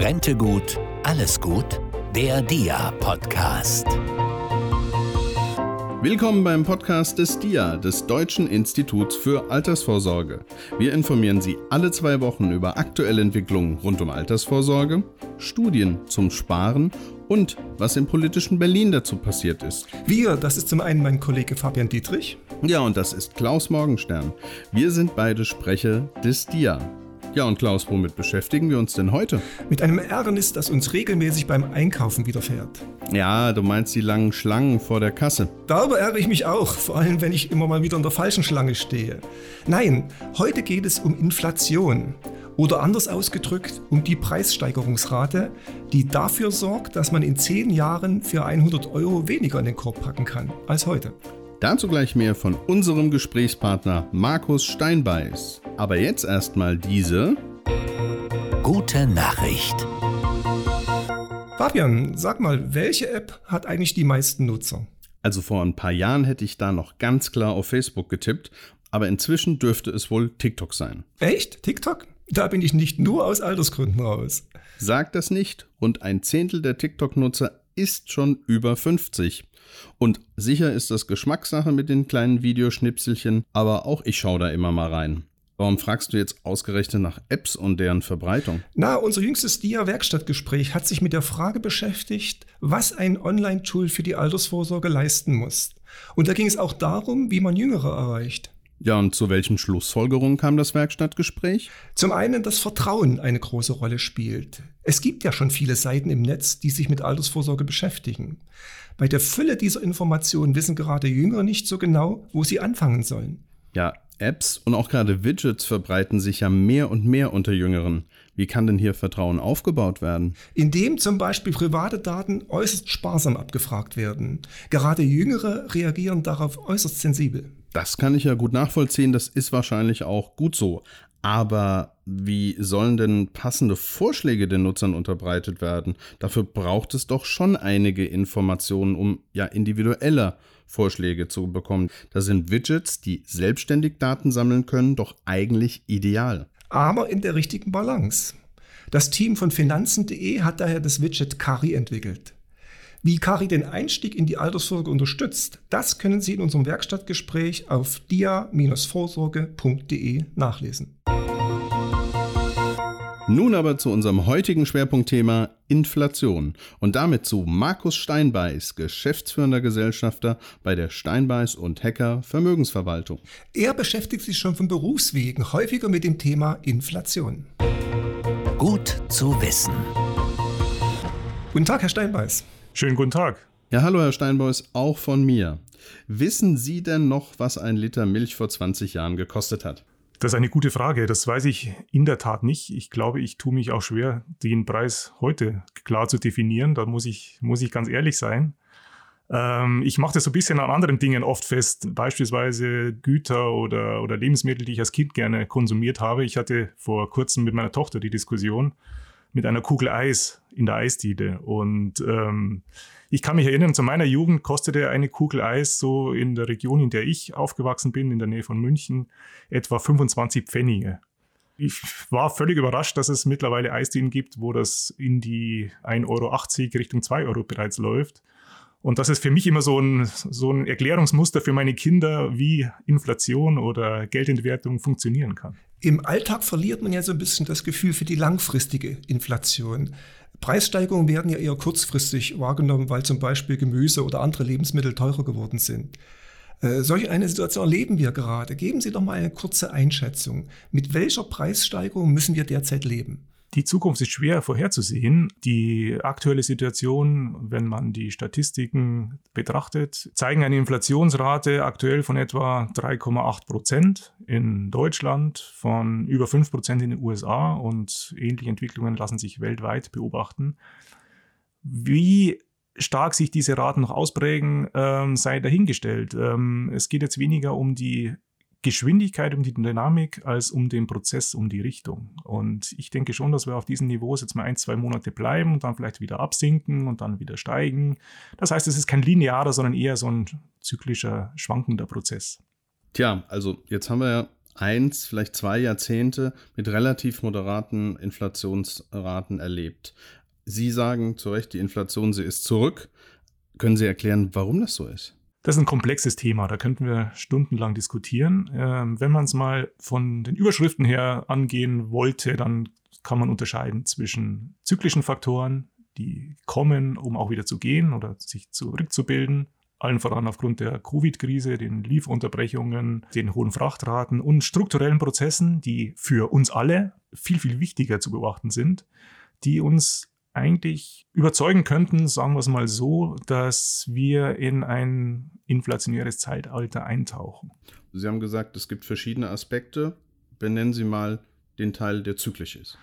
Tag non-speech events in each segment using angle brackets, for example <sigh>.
Rente gut, alles gut? Der DIA-Podcast. Willkommen beim Podcast des DIA, des Deutschen Instituts für Altersvorsorge. Wir informieren Sie alle zwei Wochen über aktuelle Entwicklungen rund um Altersvorsorge, Studien zum Sparen und was im politischen Berlin dazu passiert ist. Wir, das ist zum einen mein Kollege Fabian Dietrich. Ja, und das ist Klaus Morgenstern. Wir sind beide Sprecher des DIA. Ja, und Klaus, womit beschäftigen wir uns denn heute? Mit einem Ärgernis, das uns regelmäßig beim Einkaufen widerfährt. Ja, du meinst die langen Schlangen vor der Kasse. Darüber ärgere ich mich auch, vor allem wenn ich immer mal wieder in der falschen Schlange stehe. Nein, heute geht es um Inflation. Oder anders ausgedrückt, um die Preissteigerungsrate, die dafür sorgt, dass man in zehn Jahren für 100 Euro weniger in den Korb packen kann als heute. Dazu gleich mehr von unserem Gesprächspartner Markus Steinbeiß. Aber jetzt erstmal diese gute Nachricht. Fabian, sag mal, welche App hat eigentlich die meisten Nutzer? Also vor ein paar Jahren hätte ich da noch ganz klar auf Facebook getippt, aber inzwischen dürfte es wohl TikTok sein. Echt? TikTok? Da bin ich nicht nur aus Altersgründen raus. Sag das nicht. Rund ein Zehntel der TikTok-Nutzer ist schon über 50. Und sicher ist das Geschmackssache mit den kleinen Videoschnipselchen, aber auch ich schaue da immer mal rein. Warum fragst du jetzt ausgerechnet nach Apps und deren Verbreitung? Na, unser jüngstes DIA-Werkstattgespräch hat sich mit der Frage beschäftigt, was ein Online-Tool für die Altersvorsorge leisten muss. Und da ging es auch darum, wie man Jüngere erreicht. Ja, und zu welchen Schlussfolgerungen kam das Werkstattgespräch? Zum einen, dass Vertrauen eine große Rolle spielt. Es gibt ja schon viele Seiten im Netz, die sich mit Altersvorsorge beschäftigen. Bei der Fülle dieser Informationen wissen gerade Jüngere nicht so genau, wo sie anfangen sollen. Ja, Apps und auch gerade Widgets verbreiten sich ja mehr und mehr unter Jüngeren. Wie kann denn hier Vertrauen aufgebaut werden? Indem zum Beispiel private Daten äußerst sparsam abgefragt werden. Gerade Jüngere reagieren darauf äußerst sensibel. Das kann ich ja gut nachvollziehen, das ist wahrscheinlich auch gut so. Aber wie sollen denn passende Vorschläge den Nutzern unterbreitet werden? Dafür braucht es doch schon einige Informationen, um ja individueller Vorschläge zu bekommen. Da sind Widgets, die selbstständig Daten sammeln können, doch eigentlich ideal. Aber in der richtigen Balance. Das Team von Finanzen.de hat daher das Widget Kari entwickelt. Wie Kari den Einstieg in die Altersvorsorge unterstützt, das können Sie in unserem Werkstattgespräch auf dia-vorsorge.de nachlesen. Nun aber zu unserem heutigen Schwerpunktthema Inflation und damit zu Markus Steinbeiß, geschäftsführender Gesellschafter bei der Steinbeiß und Hacker Vermögensverwaltung. Er beschäftigt sich schon von Berufswegen häufiger mit dem Thema Inflation. Gut zu wissen. Guten Tag, Herr Steinbeiß. Schönen guten Tag. Ja, hallo Herr Steinbeiß, auch von mir. Wissen Sie denn noch, was ein Liter Milch vor 20 Jahren gekostet hat? Das ist eine gute Frage. Das weiß ich in der Tat nicht. Ich glaube, ich tue mich auch schwer, den Preis heute klar zu definieren. Da muss ich, muss ich ganz ehrlich sein. Ähm, ich mache das so ein bisschen an anderen Dingen oft fest, beispielsweise Güter oder, oder Lebensmittel, die ich als Kind gerne konsumiert habe. Ich hatte vor kurzem mit meiner Tochter die Diskussion mit einer Kugel Eis in der Eisdiele. Und ähm, ich kann mich erinnern, zu meiner Jugend kostete eine Kugel Eis so in der Region, in der ich aufgewachsen bin, in der Nähe von München, etwa 25 Pfennige. Ich war völlig überrascht, dass es mittlerweile Eisdielen gibt, wo das in die 1,80 Euro Richtung 2 Euro bereits läuft. Und das ist für mich immer so ein, so ein Erklärungsmuster für meine Kinder, wie Inflation oder Geldentwertung funktionieren kann. Im Alltag verliert man ja so ein bisschen das Gefühl für die langfristige Inflation. Preissteigerungen werden ja eher kurzfristig wahrgenommen, weil zum Beispiel Gemüse oder andere Lebensmittel teurer geworden sind. Äh, solch eine Situation erleben wir gerade. Geben Sie doch mal eine kurze Einschätzung. Mit welcher Preissteigerung müssen wir derzeit leben? Die Zukunft ist schwer vorherzusehen. Die aktuelle Situation, wenn man die Statistiken betrachtet, zeigen eine Inflationsrate aktuell von etwa 3,8 Prozent in Deutschland, von über 5 Prozent in den USA und ähnliche Entwicklungen lassen sich weltweit beobachten. Wie stark sich diese Raten noch ausprägen, ähm, sei dahingestellt. Ähm, es geht jetzt weniger um die Geschwindigkeit, um die Dynamik, als um den Prozess, um die Richtung. Und ich denke schon, dass wir auf diesen Niveaus jetzt mal ein, zwei Monate bleiben und dann vielleicht wieder absinken und dann wieder steigen. Das heißt, es ist kein linearer, sondern eher so ein zyklischer, schwankender Prozess. Tja, also jetzt haben wir ja eins, vielleicht zwei Jahrzehnte mit relativ moderaten Inflationsraten erlebt. Sie sagen zu Recht, die Inflation, sie ist zurück. Können Sie erklären, warum das so ist? Das ist ein komplexes Thema, da könnten wir stundenlang diskutieren. Ähm, wenn man es mal von den Überschriften her angehen wollte, dann kann man unterscheiden zwischen zyklischen Faktoren, die kommen, um auch wieder zu gehen oder sich zurückzubilden, allen voran aufgrund der Covid-Krise, den Lieferunterbrechungen, den hohen Frachtraten und strukturellen Prozessen, die für uns alle viel, viel wichtiger zu beobachten sind, die uns eigentlich überzeugen könnten, sagen wir es mal so, dass wir in ein inflationäres Zeitalter eintauchen. Sie haben gesagt, es gibt verschiedene Aspekte. Benennen Sie mal den Teil, der zyklisch ist.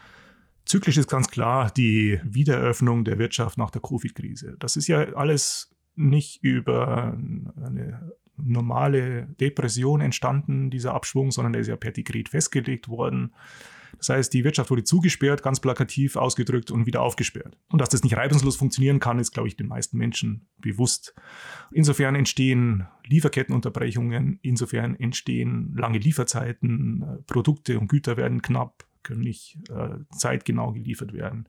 Zyklisch ist ganz klar die Wiedereröffnung der Wirtschaft nach der Covid-Krise. Das ist ja alles nicht über eine normale Depression entstanden, dieser Abschwung, sondern der ist ja per Dekret festgelegt worden. Das heißt, die Wirtschaft wurde zugesperrt, ganz plakativ ausgedrückt und wieder aufgesperrt. Und dass das nicht reibungslos funktionieren kann, ist, glaube ich, den meisten Menschen bewusst. Insofern entstehen Lieferkettenunterbrechungen, insofern entstehen lange Lieferzeiten, Produkte und Güter werden knapp, können nicht äh, zeitgenau geliefert werden.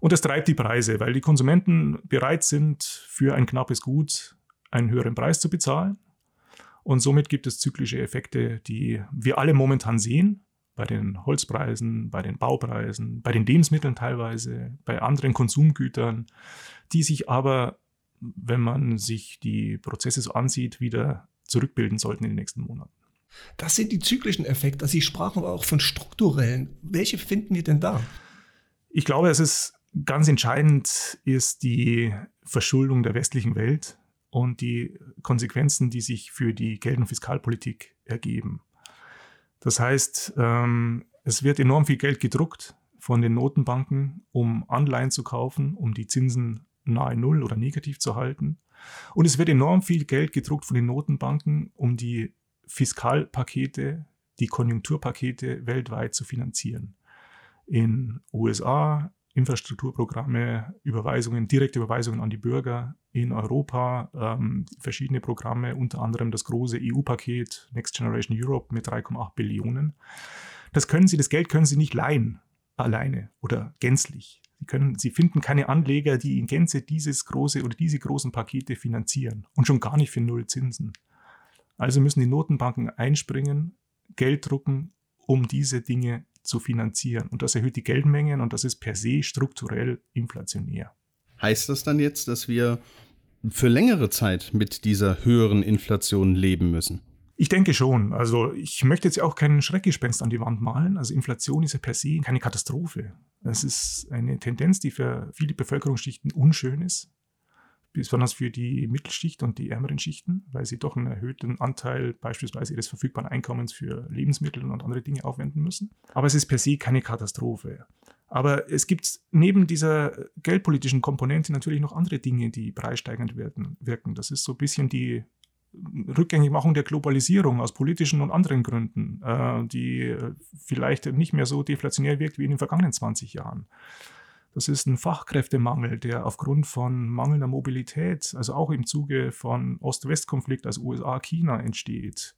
Und das treibt die Preise, weil die Konsumenten bereit sind, für ein knappes Gut einen höheren Preis zu bezahlen. Und somit gibt es zyklische Effekte, die wir alle momentan sehen, bei den Holzpreisen, bei den Baupreisen, bei den Lebensmitteln teilweise, bei anderen Konsumgütern, die sich aber, wenn man sich die Prozesse so ansieht, wieder zurückbilden sollten in den nächsten Monaten. Das sind die zyklischen Effekte. Sie sprachen aber auch von strukturellen. Welche finden wir denn da? Ich glaube, es ist ganz entscheidend ist die Verschuldung der westlichen Welt und die Konsequenzen, die sich für die Geld- und Fiskalpolitik ergeben. Das heißt, ähm, es wird enorm viel Geld gedruckt von den Notenbanken, um Anleihen zu kaufen, um die Zinsen nahe Null oder negativ zu halten. Und es wird enorm viel Geld gedruckt von den Notenbanken, um die Fiskalpakete, die Konjunkturpakete weltweit zu finanzieren. In USA, Infrastrukturprogramme, Überweisungen, direkte Überweisungen an die Bürger in Europa, ähm, verschiedene Programme, unter anderem das große EU-Paket Next Generation Europe mit 3,8 Billionen. Das können Sie, das Geld können Sie nicht leihen alleine oder gänzlich. Sie, können, Sie finden keine Anleger, die in Gänze dieses große oder diese großen Pakete finanzieren und schon gar nicht für null Zinsen. Also müssen die Notenbanken einspringen, Geld drucken, um diese Dinge zu finanzieren. Und das erhöht die Geldmengen und das ist per se strukturell inflationär. Heißt das dann jetzt, dass wir für längere Zeit mit dieser höheren Inflation leben müssen? Ich denke schon. Also ich möchte jetzt auch keinen Schreckgespenst an die Wand malen. Also Inflation ist ja per se keine Katastrophe. Es ist eine Tendenz, die für viele Bevölkerungsschichten unschön ist besonders für die Mittelschicht und die ärmeren Schichten, weil sie doch einen erhöhten Anteil beispielsweise ihres verfügbaren Einkommens für Lebensmittel und andere Dinge aufwenden müssen. Aber es ist per se keine Katastrophe. Aber es gibt neben dieser geldpolitischen Komponente natürlich noch andere Dinge, die preissteigernd wirken. Das ist so ein bisschen die Rückgängigmachung der Globalisierung aus politischen und anderen Gründen, äh, die vielleicht nicht mehr so deflationär wirkt wie in den vergangenen 20 Jahren. Das ist ein Fachkräftemangel, der aufgrund von mangelnder Mobilität, also auch im Zuge von Ost-West-Konflikt, also USA-China entsteht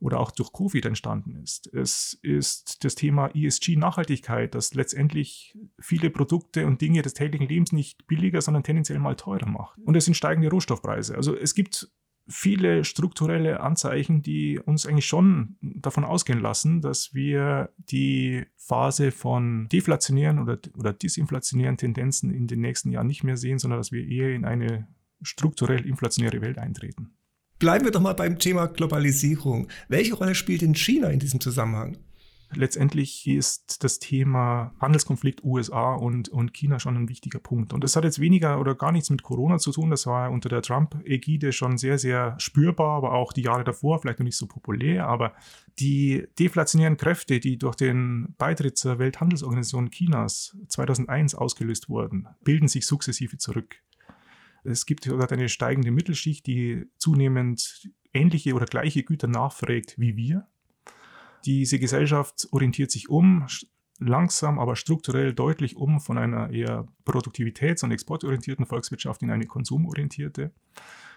oder auch durch Covid entstanden ist. Es ist das Thema ESG-Nachhaltigkeit, das letztendlich viele Produkte und Dinge des täglichen Lebens nicht billiger, sondern tendenziell mal teurer macht. Und es sind steigende Rohstoffpreise. Also es gibt viele strukturelle Anzeichen, die uns eigentlich schon davon ausgehen lassen, dass wir die Phase von deflationären oder, oder disinflationären Tendenzen in den nächsten Jahren nicht mehr sehen, sondern dass wir eher in eine strukturell inflationäre Welt eintreten. Bleiben wir doch mal beim Thema Globalisierung. Welche Rolle spielt denn China in diesem Zusammenhang? Letztendlich ist das Thema Handelskonflikt USA und, und China schon ein wichtiger Punkt. Und das hat jetzt weniger oder gar nichts mit Corona zu tun. Das war unter der Trump-Ägide schon sehr, sehr spürbar, aber auch die Jahre davor vielleicht noch nicht so populär. Aber die deflationären Kräfte, die durch den Beitritt zur Welthandelsorganisation Chinas 2001 ausgelöst wurden, bilden sich sukzessive zurück. Es gibt eine steigende Mittelschicht, die zunehmend ähnliche oder gleiche Güter nachfragt wie wir diese Gesellschaft orientiert sich um, langsam, aber strukturell deutlich um von einer eher produktivitäts- und exportorientierten Volkswirtschaft in eine konsumorientierte.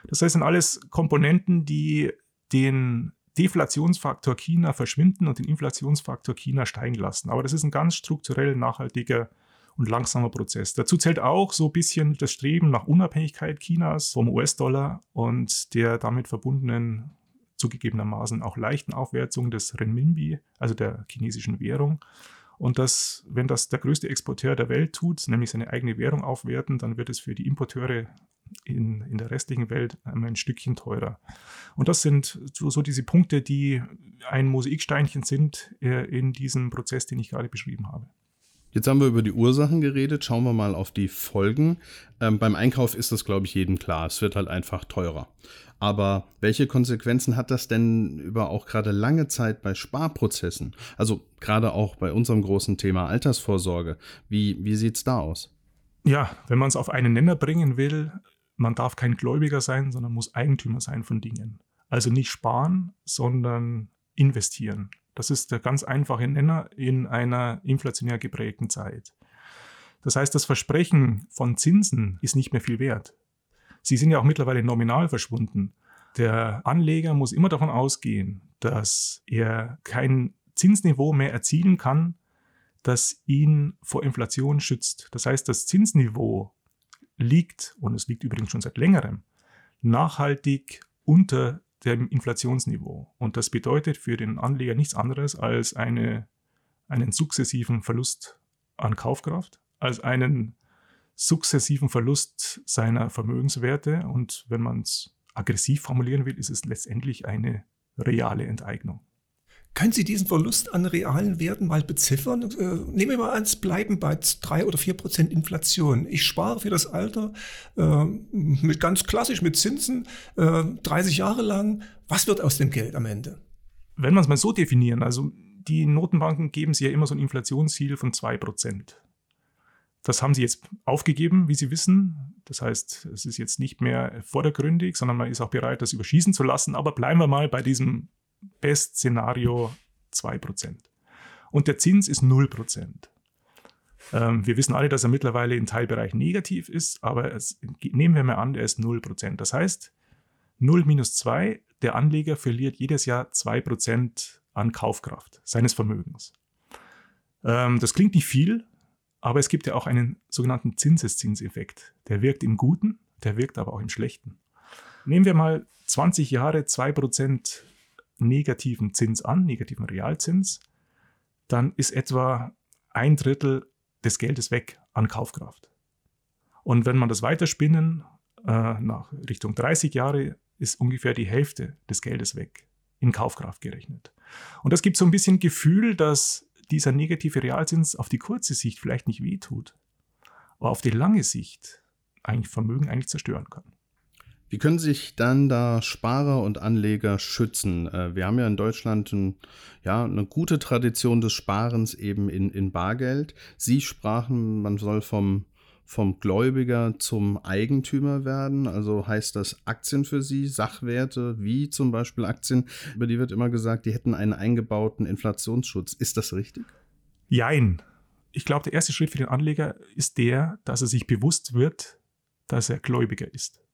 Das heißt, sind alles Komponenten, die den Deflationsfaktor China verschwinden und den Inflationsfaktor China steigen lassen. Aber das ist ein ganz strukturell nachhaltiger und langsamer Prozess. Dazu zählt auch so ein bisschen das Streben nach Unabhängigkeit Chinas vom US-Dollar und der damit verbundenen zugegebenermaßen auch leichten Aufwertung des Renminbi, also der chinesischen Währung. Und das, wenn das der größte Exporteur der Welt tut, nämlich seine eigene Währung aufwerten, dann wird es für die Importeure in, in der restlichen Welt ein Stückchen teurer. Und das sind so, so diese Punkte, die ein Mosaiksteinchen sind äh, in diesem Prozess, den ich gerade beschrieben habe. Jetzt haben wir über die Ursachen geredet, schauen wir mal auf die Folgen. Ähm, beim Einkauf ist das, glaube ich, jedem klar. Es wird halt einfach teurer. Aber welche Konsequenzen hat das denn über auch gerade lange Zeit bei Sparprozessen? Also gerade auch bei unserem großen Thema Altersvorsorge. Wie, wie sieht es da aus? Ja, wenn man es auf einen Nenner bringen will, man darf kein Gläubiger sein, sondern muss Eigentümer sein von Dingen. Also nicht sparen, sondern investieren. Das ist der ganz einfache Nenner in einer inflationär geprägten Zeit. Das heißt, das Versprechen von Zinsen ist nicht mehr viel wert. Sie sind ja auch mittlerweile nominal verschwunden. Der Anleger muss immer davon ausgehen, dass er kein Zinsniveau mehr erzielen kann, das ihn vor Inflation schützt. Das heißt, das Zinsniveau liegt, und es liegt übrigens schon seit längerem, nachhaltig unter dem Inflationsniveau. Und das bedeutet für den Anleger nichts anderes als eine, einen sukzessiven Verlust an Kaufkraft, als einen sukzessiven Verlust seiner Vermögenswerte. Und wenn man es aggressiv formulieren will, ist es letztendlich eine reale Enteignung. Können Sie diesen Verlust an realen Werten mal beziffern? Äh, nehmen wir mal an, es bleiben bei drei oder vier Prozent Inflation. Ich spare für das Alter äh, mit ganz klassisch mit Zinsen äh, 30 Jahre lang. Was wird aus dem Geld am Ende? Wenn man es mal so definieren, also die Notenbanken geben sie ja immer so ein Inflationsziel von zwei Prozent. Das haben sie jetzt aufgegeben, wie Sie wissen. Das heißt, es ist jetzt nicht mehr vordergründig, sondern man ist auch bereit, das überschießen zu lassen. Aber bleiben wir mal bei diesem Best-Szenario 2%. Und der Zins ist 0%. Ähm, wir wissen alle, dass er mittlerweile in Teilbereichen negativ ist, aber es, nehmen wir mal an, er ist 0%. Das heißt, 0 minus 2, der Anleger verliert jedes Jahr 2% an Kaufkraft seines Vermögens. Ähm, das klingt nicht viel, aber es gibt ja auch einen sogenannten Zinseszinseffekt. Der wirkt im Guten, der wirkt aber auch im Schlechten. Nehmen wir mal 20 Jahre 2% negativen Zins an, negativen Realzins, dann ist etwa ein Drittel des Geldes weg an Kaufkraft. Und wenn man das weiterspinnen, äh, nach Richtung 30 Jahre, ist ungefähr die Hälfte des Geldes weg, in Kaufkraft gerechnet. Und das gibt so ein bisschen Gefühl, dass dieser negative Realzins auf die kurze Sicht vielleicht nicht wehtut, aber auf die lange Sicht eigentlich Vermögen eigentlich zerstören kann. Wie können sich dann da Sparer und Anleger schützen? Äh, wir haben ja in Deutschland ein, ja, eine gute Tradition des Sparens eben in, in Bargeld. Sie sprachen, man soll vom, vom Gläubiger zum Eigentümer werden. Also heißt das Aktien für Sie, Sachwerte wie zum Beispiel Aktien, über die wird immer gesagt, die hätten einen eingebauten Inflationsschutz. Ist das richtig? Jein. Ich glaube, der erste Schritt für den Anleger ist der, dass er sich bewusst wird, dass er Gläubiger ist.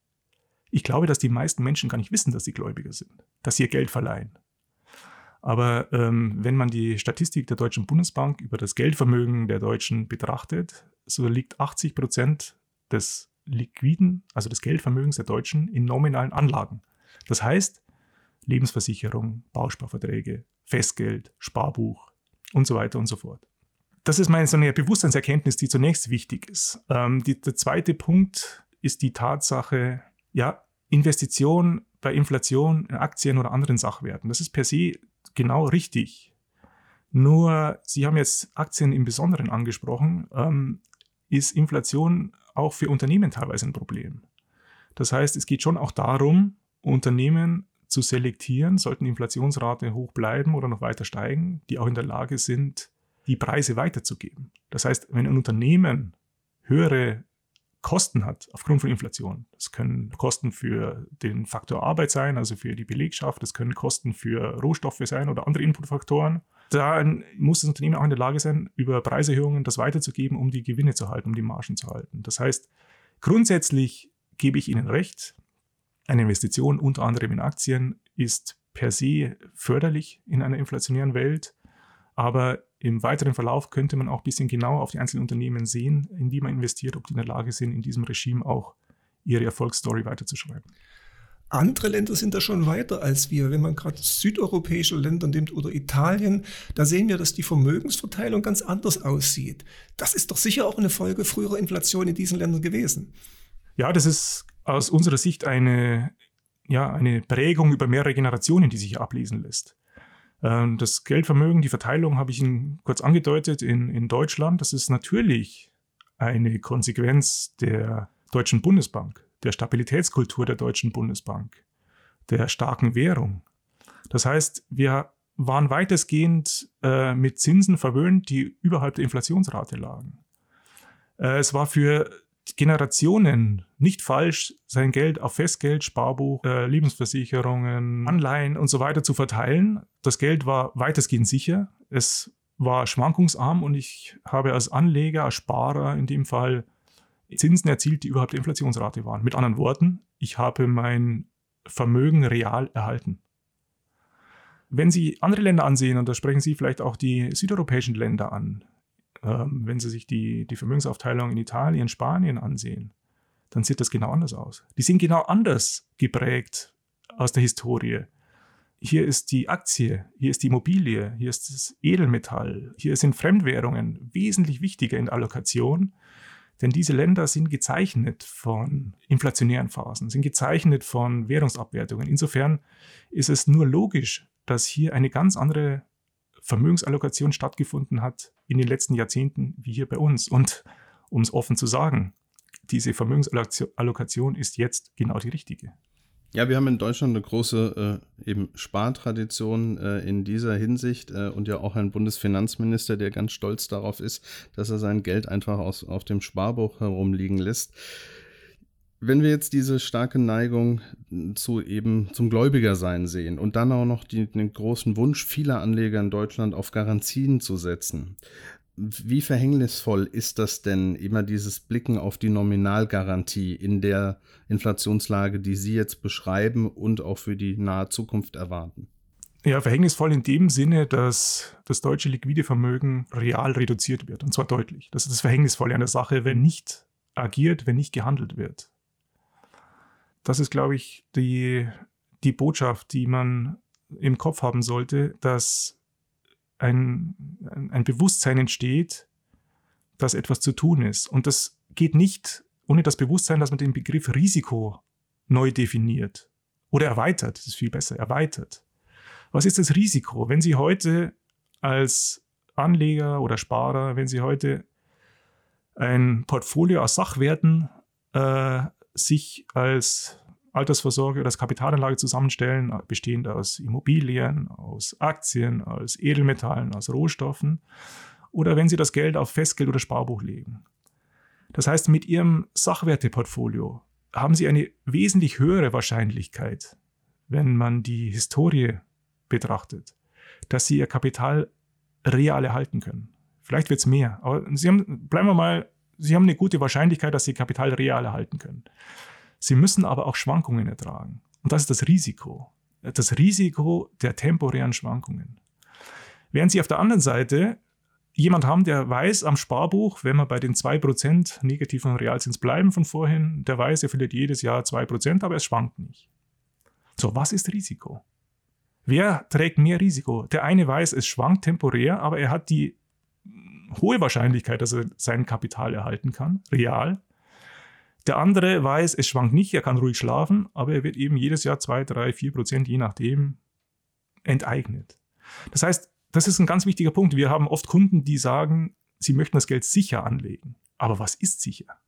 Ich glaube, dass die meisten Menschen gar nicht wissen, dass sie Gläubiger sind, dass sie ihr Geld verleihen. Aber ähm, wenn man die Statistik der Deutschen Bundesbank über das Geldvermögen der Deutschen betrachtet, so liegt 80 Prozent des liquiden, also des Geldvermögens der Deutschen in nominalen Anlagen. Das heißt, Lebensversicherung, Bausparverträge, Festgeld, Sparbuch und so weiter und so fort. Das ist meine so eine Bewusstseinserkenntnis, die zunächst wichtig ist. Ähm, die, der zweite Punkt ist die Tatsache, ja, Investition bei Inflation in Aktien oder anderen Sachwerten. Das ist per se genau richtig. Nur, Sie haben jetzt Aktien im Besonderen angesprochen, ähm, ist Inflation auch für Unternehmen teilweise ein Problem. Das heißt, es geht schon auch darum, Unternehmen zu selektieren, sollten Inflationsrate hoch bleiben oder noch weiter steigen, die auch in der Lage sind, die Preise weiterzugeben. Das heißt, wenn ein Unternehmen höhere Kosten hat aufgrund von Inflation. Das können Kosten für den Faktor Arbeit sein, also für die Belegschaft, das können Kosten für Rohstoffe sein oder andere Inputfaktoren. Dann muss das Unternehmen auch in der Lage sein, über Preiserhöhungen das weiterzugeben, um die Gewinne zu halten, um die Margen zu halten. Das heißt, grundsätzlich gebe ich Ihnen recht, eine Investition unter anderem in Aktien ist per se förderlich in einer inflationären Welt. Aber im weiteren Verlauf könnte man auch ein bisschen genauer auf die einzelnen Unternehmen sehen, in die man investiert, ob die in der Lage sind, in diesem Regime auch ihre Erfolgsstory weiterzuschreiben. Andere Länder sind da schon weiter als wir. Wenn man gerade südeuropäische Länder nimmt oder Italien, da sehen wir, dass die Vermögensverteilung ganz anders aussieht. Das ist doch sicher auch eine Folge früherer Inflation in diesen Ländern gewesen. Ja, das ist aus unserer Sicht eine, ja, eine Prägung über mehrere Generationen, die sich ablesen lässt. Ähm, das Geldvermögen, die Verteilung habe ich Ihnen kurz angedeutet in, in Deutschland. Das ist natürlich eine Konsequenz der Deutschen Bundesbank der Stabilitätskultur der Deutschen Bundesbank, der starken Währung. Das heißt, wir waren weitestgehend äh, mit Zinsen verwöhnt, die überhalb der Inflationsrate lagen. Äh, es war für Generationen nicht falsch, sein Geld auf Festgeld, Sparbuch, äh, Lebensversicherungen, Anleihen und so weiter zu verteilen. Das Geld war weitestgehend sicher. Es war schwankungsarm und ich habe als Anleger, als Sparer in dem Fall Zinsen erzielt, die überhaupt Inflationsrate waren. Mit anderen Worten, ich habe mein Vermögen real erhalten. Wenn Sie andere Länder ansehen, und da sprechen Sie vielleicht auch die südeuropäischen Länder an, ähm, wenn Sie sich die, die Vermögensaufteilung in Italien, Spanien ansehen, dann sieht das genau anders aus. Die sind genau anders geprägt aus der Historie. Hier ist die Aktie, hier ist die Immobilie, hier ist das Edelmetall, hier sind Fremdwährungen wesentlich wichtiger in der Allokation denn diese Länder sind gezeichnet von inflationären Phasen, sind gezeichnet von Währungsabwertungen. Insofern ist es nur logisch, dass hier eine ganz andere Vermögensallokation stattgefunden hat in den letzten Jahrzehnten wie hier bei uns. Und um es offen zu sagen, diese Vermögensallokation ist jetzt genau die richtige. Ja, wir haben in Deutschland eine große äh, eben Spartradition äh, in dieser Hinsicht äh, und ja auch einen Bundesfinanzminister, der ganz stolz darauf ist, dass er sein Geld einfach aus, auf dem Sparbuch herumliegen lässt. Wenn wir jetzt diese starke Neigung zu eben zum Gläubigersein sehen und dann auch noch die, den großen Wunsch vieler Anleger in Deutschland auf Garantien zu setzen, wie verhängnisvoll ist das denn, immer dieses Blicken auf die Nominalgarantie in der Inflationslage, die Sie jetzt beschreiben und auch für die nahe Zukunft erwarten? Ja, verhängnisvoll in dem Sinne, dass das deutsche liquide Vermögen real reduziert wird, und zwar deutlich. Das ist das Verhängnisvolle an der Sache, wenn nicht agiert, wenn nicht gehandelt wird. Das ist, glaube ich, die, die Botschaft, die man im Kopf haben sollte, dass ein, ein Bewusstsein entsteht, dass etwas zu tun ist. Und das geht nicht ohne das Bewusstsein, dass man den Begriff Risiko neu definiert oder erweitert. Das ist viel besser, erweitert. Was ist das Risiko? Wenn Sie heute als Anleger oder Sparer, wenn Sie heute ein Portfolio aus Sachwerten äh, sich als Altersvorsorge oder als Kapitalanlage zusammenstellen, bestehend aus Immobilien, aus Aktien, aus Edelmetallen, aus Rohstoffen, oder wenn Sie das Geld auf Festgeld oder Sparbuch legen. Das heißt, mit Ihrem Sachwerteportfolio haben Sie eine wesentlich höhere Wahrscheinlichkeit, wenn man die Historie betrachtet, dass Sie Ihr Kapital real erhalten können. Vielleicht wird es mehr, aber haben, bleiben wir mal, Sie haben eine gute Wahrscheinlichkeit, dass Sie Kapital real erhalten können. Sie müssen aber auch Schwankungen ertragen. Und das ist das Risiko. Das Risiko der temporären Schwankungen. Während Sie auf der anderen Seite jemand haben, der weiß am Sparbuch, wenn wir bei den 2% negativen Realzins bleiben von vorhin, der weiß, er verliert jedes Jahr 2%, aber es schwankt nicht. So, was ist Risiko? Wer trägt mehr Risiko? Der eine weiß, es schwankt temporär, aber er hat die hohe Wahrscheinlichkeit, dass er sein Kapital erhalten kann, real. Der andere weiß, es schwankt nicht, er kann ruhig schlafen, aber er wird eben jedes Jahr 2, 3, 4 Prozent, je nachdem, enteignet. Das heißt, das ist ein ganz wichtiger Punkt. Wir haben oft Kunden, die sagen, sie möchten das Geld sicher anlegen. Aber was ist sicher?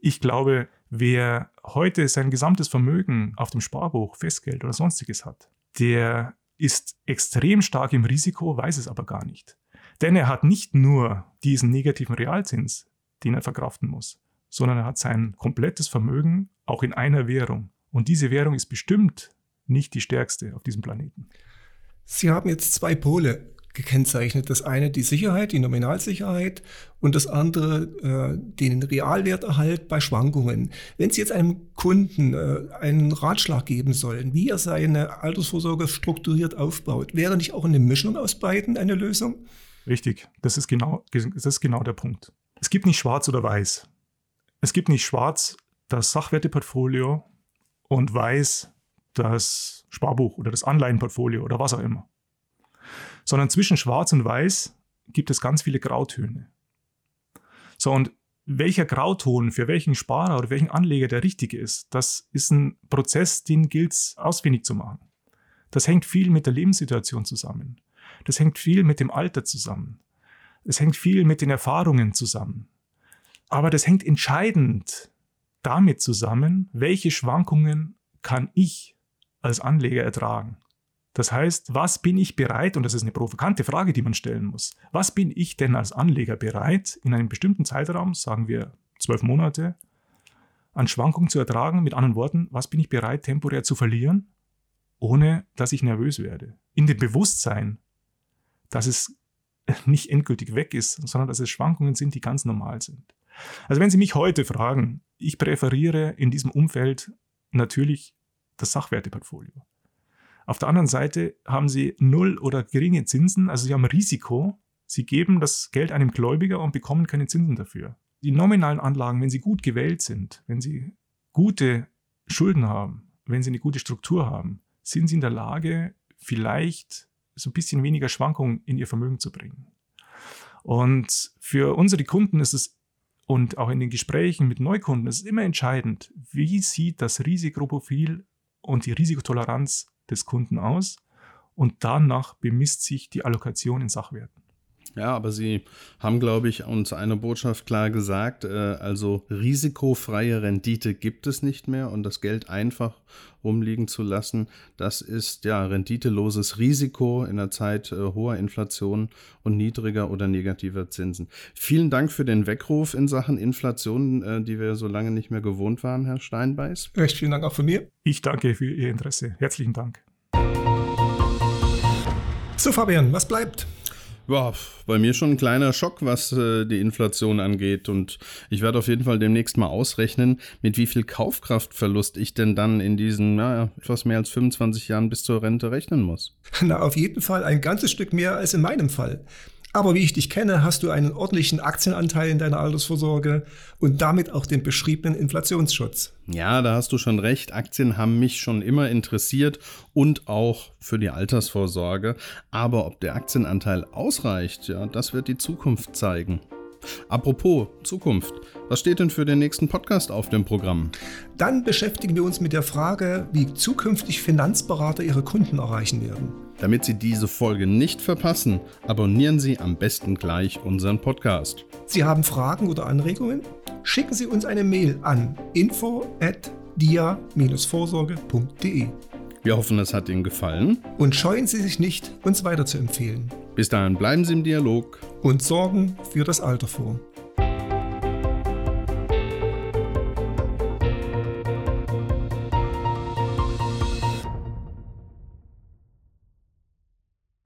Ich glaube, wer heute sein gesamtes Vermögen auf dem Sparbuch, Festgeld oder sonstiges hat, der ist extrem stark im Risiko, weiß es aber gar nicht. Denn er hat nicht nur diesen negativen Realzins, den er verkraften muss, sondern er hat sein komplettes Vermögen auch in einer Währung. Und diese Währung ist bestimmt nicht die stärkste auf diesem Planeten. Sie haben jetzt zwei Pole gekennzeichnet. Das eine die Sicherheit, die Nominalsicherheit und das andere äh, den Realwerterhalt bei Schwankungen. Wenn Sie jetzt einem Kunden äh, einen Ratschlag geben sollen, wie er seine Altersvorsorge strukturiert aufbaut, wäre nicht auch eine Mischung aus beiden eine Lösung? Richtig, das ist genau, das ist genau der Punkt. Es gibt nicht schwarz oder weiß. Es gibt nicht schwarz das Sachwerteportfolio und weiß das Sparbuch oder das Anleihenportfolio oder was auch immer sondern zwischen Schwarz und Weiß gibt es ganz viele Grautöne. So, und welcher Grauton für welchen Sparer oder welchen Anleger der richtige ist, das ist ein Prozess, den gilt es ausfindig zu machen. Das hängt viel mit der Lebenssituation zusammen. Das hängt viel mit dem Alter zusammen. Es hängt viel mit den Erfahrungen zusammen. Aber das hängt entscheidend damit zusammen, welche Schwankungen kann ich als Anleger ertragen. Das heißt, was bin ich bereit, und das ist eine provokante Frage, die man stellen muss, was bin ich denn als Anleger bereit, in einem bestimmten Zeitraum, sagen wir zwölf Monate, an Schwankungen zu ertragen? Mit anderen Worten, was bin ich bereit, temporär zu verlieren, ohne dass ich nervös werde? In dem Bewusstsein, dass es <laughs> nicht endgültig weg ist, sondern dass es Schwankungen sind, die ganz normal sind. Also wenn Sie mich heute fragen, ich präferiere in diesem Umfeld natürlich das Sachwerteportfolio. Auf der anderen Seite haben sie null oder geringe Zinsen, also sie haben Risiko. Sie geben das Geld einem Gläubiger und bekommen keine Zinsen dafür. Die nominalen Anlagen, wenn sie gut gewählt sind, wenn sie gute Schulden haben, wenn sie eine gute Struktur haben, sind sie in der Lage, vielleicht so ein bisschen weniger Schwankungen in ihr Vermögen zu bringen. Und für unsere Kunden ist es und auch in den Gesprächen mit Neukunden ist es immer entscheidend, wie sieht das Risikoprofil und die Risikotoleranz des Kunden aus und danach bemisst sich die Allokation in Sachwerten. Ja, aber Sie haben, glaube ich, uns eine Botschaft klar gesagt. Äh, also risikofreie Rendite gibt es nicht mehr und das Geld einfach rumliegen zu lassen, das ist ja renditeloses Risiko in der Zeit äh, hoher Inflation und niedriger oder negativer Zinsen. Vielen Dank für den Weckruf in Sachen Inflation, äh, die wir so lange nicht mehr gewohnt waren, Herr Steinbeiß. Recht vielen Dank auch von mir. Ich danke für Ihr Interesse. Herzlichen Dank. So, Fabian, was bleibt? Ja, bei mir schon ein kleiner Schock, was äh, die Inflation angeht. Und ich werde auf jeden Fall demnächst mal ausrechnen, mit wie viel Kaufkraftverlust ich denn dann in diesen naja, etwas mehr als 25 Jahren bis zur Rente rechnen muss. <laughs> Na, auf jeden Fall ein ganzes Stück mehr als in meinem Fall. Aber wie ich dich kenne, hast du einen ordentlichen Aktienanteil in deiner Altersvorsorge und damit auch den beschriebenen Inflationsschutz. Ja, da hast du schon recht. Aktien haben mich schon immer interessiert und auch für die Altersvorsorge. Aber ob der Aktienanteil ausreicht, ja, das wird die Zukunft zeigen. Apropos Zukunft, was steht denn für den nächsten Podcast auf dem Programm? Dann beschäftigen wir uns mit der Frage, wie zukünftig Finanzberater ihre Kunden erreichen werden. Damit Sie diese Folge nicht verpassen, abonnieren Sie am besten gleich unseren Podcast. Sie haben Fragen oder Anregungen? Schicken Sie uns eine Mail an info@dia-vorsorge.de. Wir hoffen, es hat Ihnen gefallen. Und scheuen Sie sich nicht, uns weiterzuempfehlen. Bis dahin bleiben Sie im Dialog und sorgen für das Alter vor.